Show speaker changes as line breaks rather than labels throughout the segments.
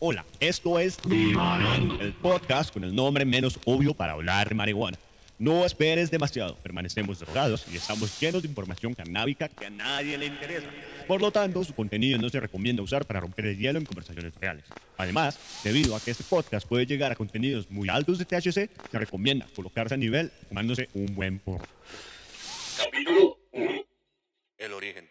Hola, esto es el podcast con el nombre menos obvio para hablar de marihuana. No esperes demasiado, permanecemos drogados y estamos llenos de información canábica que a nadie le interesa. Por lo tanto, su contenido no se recomienda usar para romper el hielo en conversaciones reales. Además, debido a que este podcast puede llegar a contenidos muy altos de THC, se recomienda colocarse a nivel tomándose un buen porro.
Capítulo 1. El origen.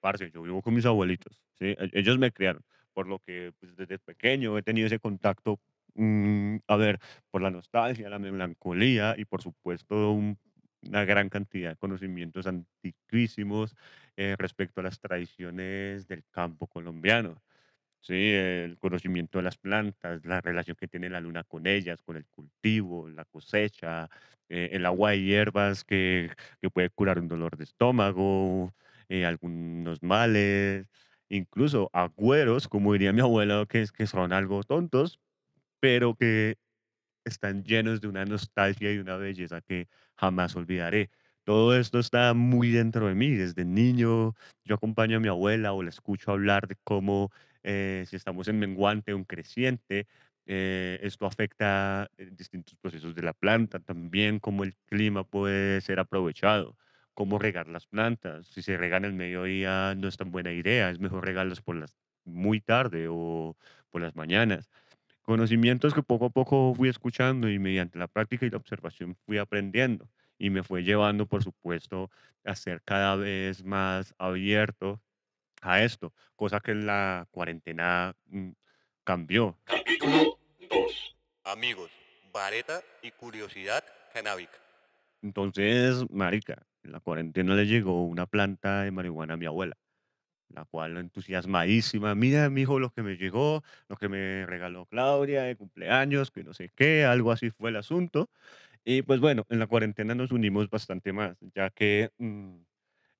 Parce, yo vivo con mis abuelitos, ¿sí? E- Ellos me criaron, por lo que pues, desde pequeño he tenido ese contacto, mm, a ver, por la nostalgia, la melancolía y por supuesto un- una gran cantidad de conocimientos antiquísimos eh, respecto a las tradiciones del campo colombiano. Sí, el conocimiento de las plantas, la relación que tiene la luna con ellas, con el cultivo, la cosecha, eh, el agua de hierbas que, que puede curar un dolor de estómago, eh, algunos males, incluso agüeros, como diría mi abuela, que, son algo tontos, pero que están llenos de una nostalgia y una belleza que jamás olvidaré. Todo esto está muy dentro de mí. Desde niño yo acompaño a mi abuela o la escucho hablar de cómo eh, si estamos en menguante o en creciente, eh, esto afecta eh, distintos procesos de la planta, también cómo el clima puede ser aprovechado, cómo regar las plantas. Si se regan el mediodía no es tan buena idea, es mejor regarlas por las muy tarde o por las mañanas Conocimientos que poco a poco fui escuchando y mediante la práctica y la observación fui aprendiendo y me fue llevando, por supuesto, a ser cada vez más abierto a esto, cosa que en la cuarentena mm, cambió.
Capítulo 2. Amigos, vareta y curiosidad canábica.
Entonces, marica, en la cuarentena le llegó una planta de marihuana a mi abuela, la cual entusiasmadísima, mira, mijo, lo que me llegó, lo que me regaló Claudia de cumpleaños, que no sé qué, algo así fue el asunto. Y pues bueno, en la cuarentena nos unimos bastante más, ya que mm,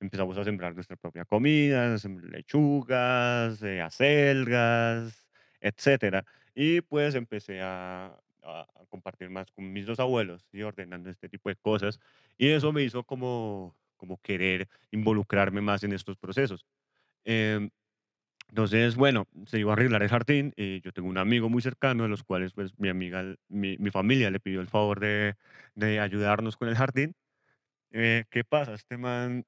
empezamos a sembrar nuestra propia comida, lechugas, eh, acelgas, etcétera. Y pues empecé a, a- a compartir más con mis dos abuelos y ordenando este tipo de cosas. Y eso me hizo como, como querer involucrarme más en estos procesos. Em, entonces, bueno, se iba a arreglar el jardín y yo tengo un amigo muy cercano, de los cuales pues mi amiga, mi, mi familia le pidió el favor de, de ayudarnos con el jardín. Eh, ¿qué pasa? Este man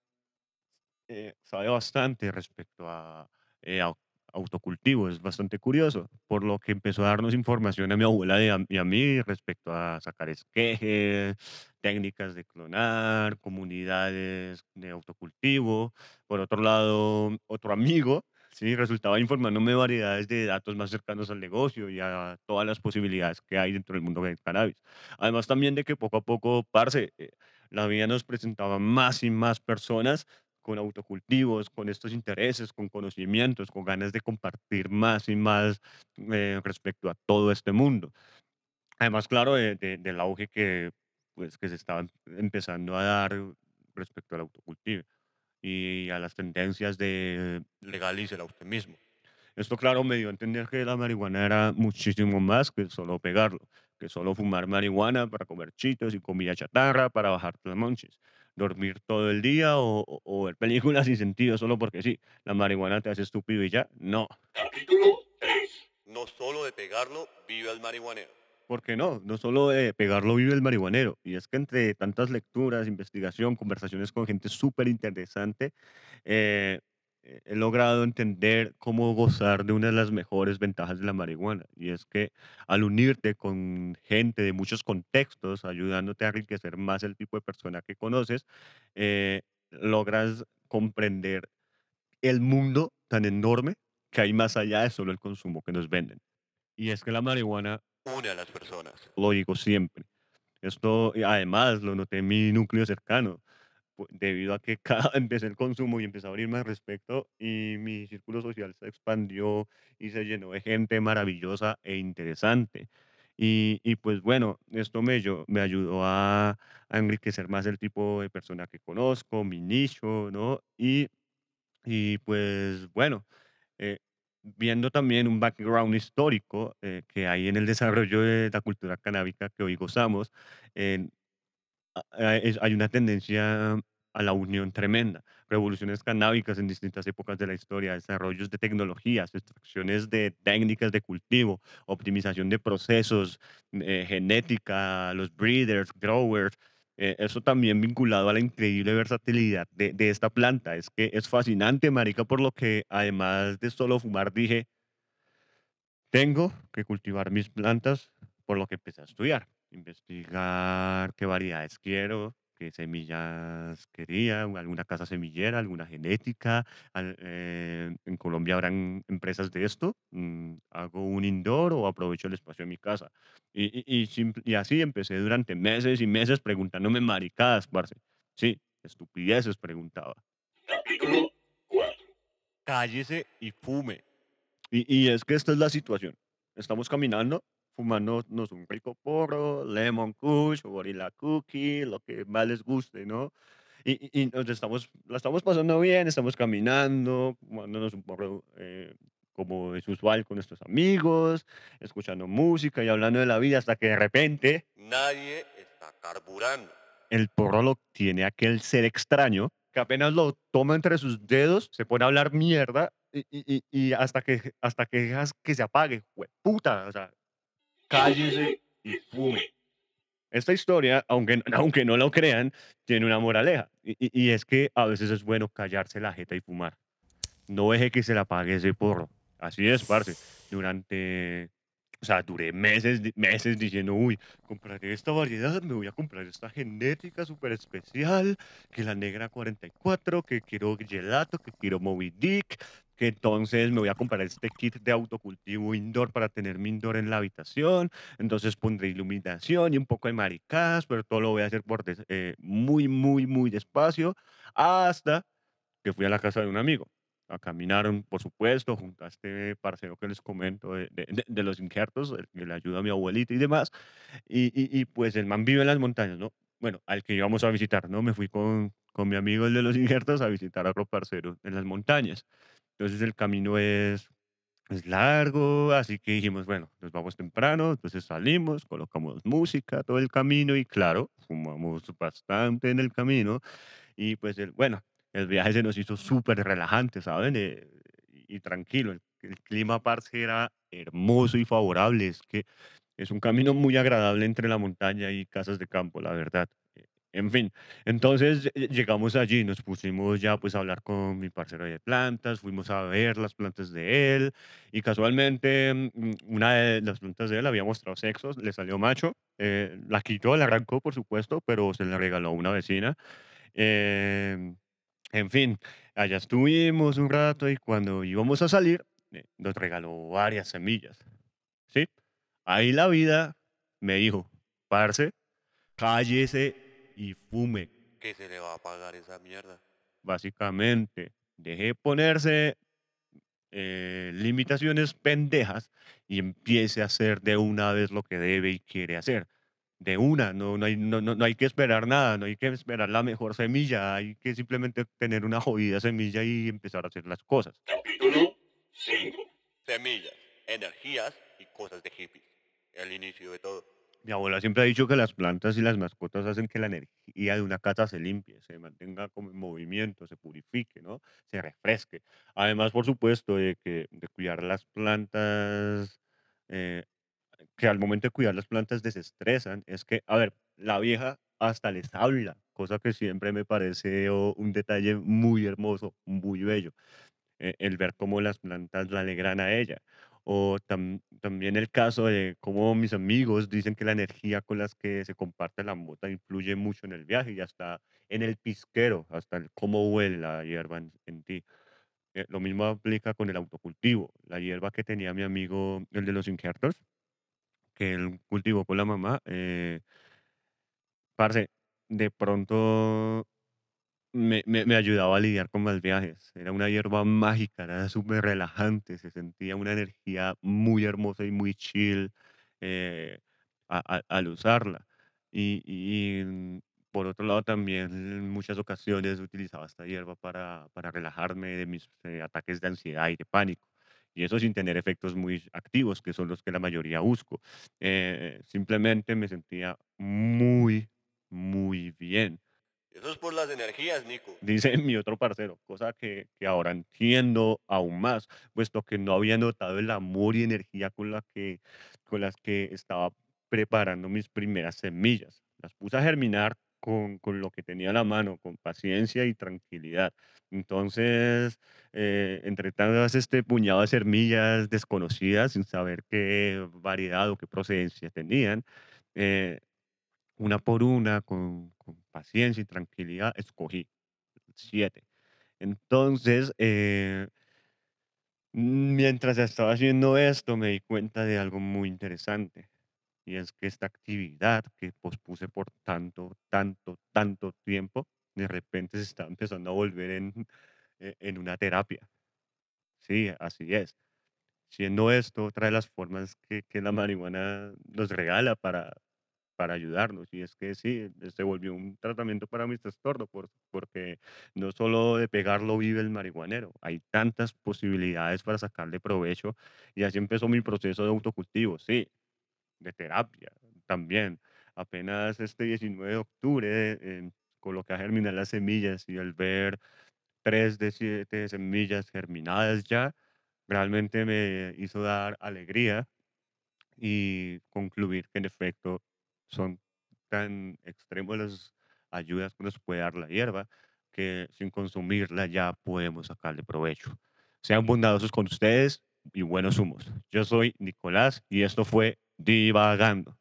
eh, sabe bastante respecto a, eh, au- autocultivo, es bastante curioso, por lo que empezó a darnos información a mi abuela y a, mí respecto a sacar esquejes, técnicas de clonar, comunidades de autocultivo. Por otro lado, otro amigo, sí, resultaba informándome variedades de datos más cercanos al negocio y a todas las posibilidades que hay dentro del mundo del cannabis. Además también de que poco a poco, parce, eh, la vida nos presentaba más y más personas con autocultivos, con estos intereses, con conocimientos, con ganas de compartir más y más eh, respecto a todo este mundo. Además, claro, de- de- del auge que, pues, que se estaba em- empezando a dar respecto al autocultivo y a las tendencias de
Legalícela usted mismo.
esto, claro, me dio a entender que la marihuana era muchísimo más que solo pegarlo, que solo fumar marihuana para comer chitos y comida chatarra para bajar los monches, dormir todo el día o, o- o ver películas sin sentido solo porque sí, la marihuana te hace estúpido y ya. No,
Capítulo 3. No solo de pegarlo vive el marihuanero.
¿por qué no? No solo de pegarlo vive el marihuanero. Y es que entre tantas lecturas, investigación, conversaciones con gente súper interesante, eh, eh, he logrado entender cómo gozar de una de las mejores ventajas de la marihuana. Y es que al unirte con gente de muchos contextos, ayudándote a enriquecer más el tipo de persona que conoces, eh, logras comprender el mundo tan enorme que hay más allá de solo el consumo que nos venden. Y es que la marihuana,
Une a las personas.
lo digo siempre, esto además lo noté en mi núcleo cercano debido a que cada empecé el consumo y empecé a abrirme al respecto y mi círculo social se expandió y se llenó de gente maravillosa e interesante. Y, y pues bueno, esto me, yo- me ayudó a, a enriquecer más el tipo de persona que conozco, mi nicho, ¿no? Y, y pues bueno, eh, viendo también un background histórico eh, que hay en el desarrollo de la cultura canábica que hoy gozamos, es- hay una tendencia a la unión tremenda. Revoluciones canábicas en distintas épocas de la historia, desarrollos de tecnologías, extracciones de técnicas de cultivo, optimización de procesos, eh, genética, los breeders, growers. eh, eso también vinculado a la increíble versatilidad de, de esta planta. Es que es fascinante, marica, por lo que además de solo fumar, dije, tengo que cultivar mis plantas, por lo que empecé a estudiar, investigar qué variedades quiero, qué semillas quería, alguna casa semillera, alguna genética. al- eh, en Colombia habrán empresas de esto. mm, hago un indoor o aprovecho el espacio de mi casa. Y, y, y y así empecé durante meses y meses preguntándome maricadas, parce. Sí, estupideces preguntaba.
Capítulo 4.
Cállese y fume. Y, y es que esta es la situación. Estamos caminando, fumándonos un rico porro, lemon kush, gorilla cookie, lo que más les guste, ¿no? Y, y- y nos estamos, la estamos pasando bien, estamos caminando, fumándonos un porro eh, como es usual con nuestros amigos, escuchando música y hablando de la vida, hasta que de repente
Nadie está carburando.
el porro lo tiene aquel ser extraño que apenas lo toma entre sus dedos, se pone a hablar mierda y, y- y- y hasta que hasta que dejas que se apague, puta, o sea, cállese y fume. Esta historia, aunque, aunque no lo crean, tiene una moraleja y, y- es que a veces es bueno callarse la jeta y fumar. No deje que se le apague ese porro. Así es, parce. Durante, o sea, duré meses, meses diciendo, uy, compraré esta variedad, me voy a comprar esta genética súper especial, que la negra 44, que quiero gelato, que quiero Moby Dick, que entonces me voy a comprar este kit de autocultivo indoor para tener mi indoor en la habitación, entonces pondré iluminación y un poco de maricadas, pero todo lo voy a hacer por des- eh, muy, muy, muy despacio, hasta que fui a la casa de un amigo. A caminaron, por supuesto, junto a este parcero que les comento de- de- de los injertos, el que le ayuda a mi abuelita y demás. Y, y- y, pues el man vive en las montañas, ¿no? Bueno, al que íbamos a visitar, ¿no? Me fui con, con mi amigo el de los injertos a visitar a otro parcero en las montañas. Entonces el camino es, es largo, así que dijimos, bueno, nos vamos temprano, entonces salimos, colocamos música todo el camino y claro, fumamos bastante en el camino y pues, el, bueno, el viaje se nos hizo súper relajante, ¿saben? Eh, y, tranquilo. El, el clima, parce, era hermoso y favorable. Es que es un camino muy agradable entre la montaña y casas de campo, la verdad. Eh, En fin, entonces lle- llegamos allí, nos pusimos ya pues a hablar con mi parcero de plantas, fuimos a ver las plantas de él y casualmente mm, una de las plantas de él había mostrado sexos, le salió macho, eh, la quitó, la arrancó por supuesto, pero se la regaló a una vecina Em, en fin, allá estuvimos un rato y cuando íbamos a salir, eh, nos regaló varias semillas, ¿sí? Ahí la vida me dijo, parce, cállese y fume,
¿Qué se le va a pagar esa mierda?
básicamente. Deje de ponerse eh, limitaciones pendejas y empiece a hacer de una vez lo que debe y quiere hacer. De una, no, no, hay, no, no, no hay que esperar nada, no hay que esperar la mejor semilla, hay que simplemente tener una jodida semilla y empezar a hacer las cosas.
Capítulo 5. Semillas, energías y cosas de hippies. El inicio de todo.
Mi abuela siempre ha dicho que las plantas y las mascotas hacen que la energía de una casa se limpie, se mantenga como en movimiento, se purifique, ¿no? Se refresque. Además, por supuesto, de que de cuidar las plantas, eh, que al momento de cuidar las plantas desestresan, es que, a ver, la vieja hasta les habla, cosa que siempre me parece oh, un detalle muy hermoso, muy bello eh, el ver cómo las plantas la alegran a ella. O tam- también el caso de cómo mis amigos dicen que la energía con las que se comparte la mota influye mucho en el viaje y hasta en el pisquero, hasta el cómo huele la hierba en, en ti. Eh, lo mismo aplica con el autocultivo. La hierba que tenía mi amigo, el de los injertos, que él cultivó con la mamá, eh, parce, de pronto me, ayudaba a lidiar con más viajes. Era una hierba mágica, era súper relajante, se sentía una energía muy hermosa y muy chill eh, al usarla. Y, mm, por otro lado, también en muchas ocasiones utilizaba esta hierba para, para relajarme de mis eh, ataques de ansiedad y de pánico. Y eso sin tener efectos muy activos, que son los que la mayoría busco. Eh, simplemente me sentía muy, muy bien.
Eso es por las energías, Nico.
Dice mi otro parcero, cosa que, que ahora entiendo aún más, puesto que no había notado el amor y energía con la que, con las que estaba preparando mis primeras semillas. Las puse a germinar con, con lo que tenía a la mano, con paciencia y tranquilidad. Entonces, eh, entre tantas este puñado de semillas desconocidas, sin saber qué variedad o qué procedencia tenían, eh, una por una, con, paciencia y tranquilidad, escogí siete. Entonces, eh, mientras estaba haciendo esto, me di cuenta de algo muy interesante. Y es que esta actividad que pospuse por tanto, tanto, tanto tiempo, de repente se está empezando a volver en, e- en una terapia. Sí, así es. Siendo esto otra de las formas que, que la marihuana nos regala para, para ayudarnos. Y es que sí, se volvió un tratamiento para mis trastornos, por- porque no solo de pegarlo vive el marihuanero, hay tantas posibilidades para sacarle provecho. Y así empezó mi proceso de autocultivo, sí, de terapia también. Apenas este 19 de octubre eh, coloqué a germinar las semillas y al ver tres de siete semillas germinadas ya, realmente me hizo dar alegría y concluir que en efecto son tan extremos las ayudas que nos puede dar la hierba que sin consumirla ya podemos sacarle provecho. Sean bondadosos con ustedes y buenos humos. Yo soy Nicolás y esto fue Divagando.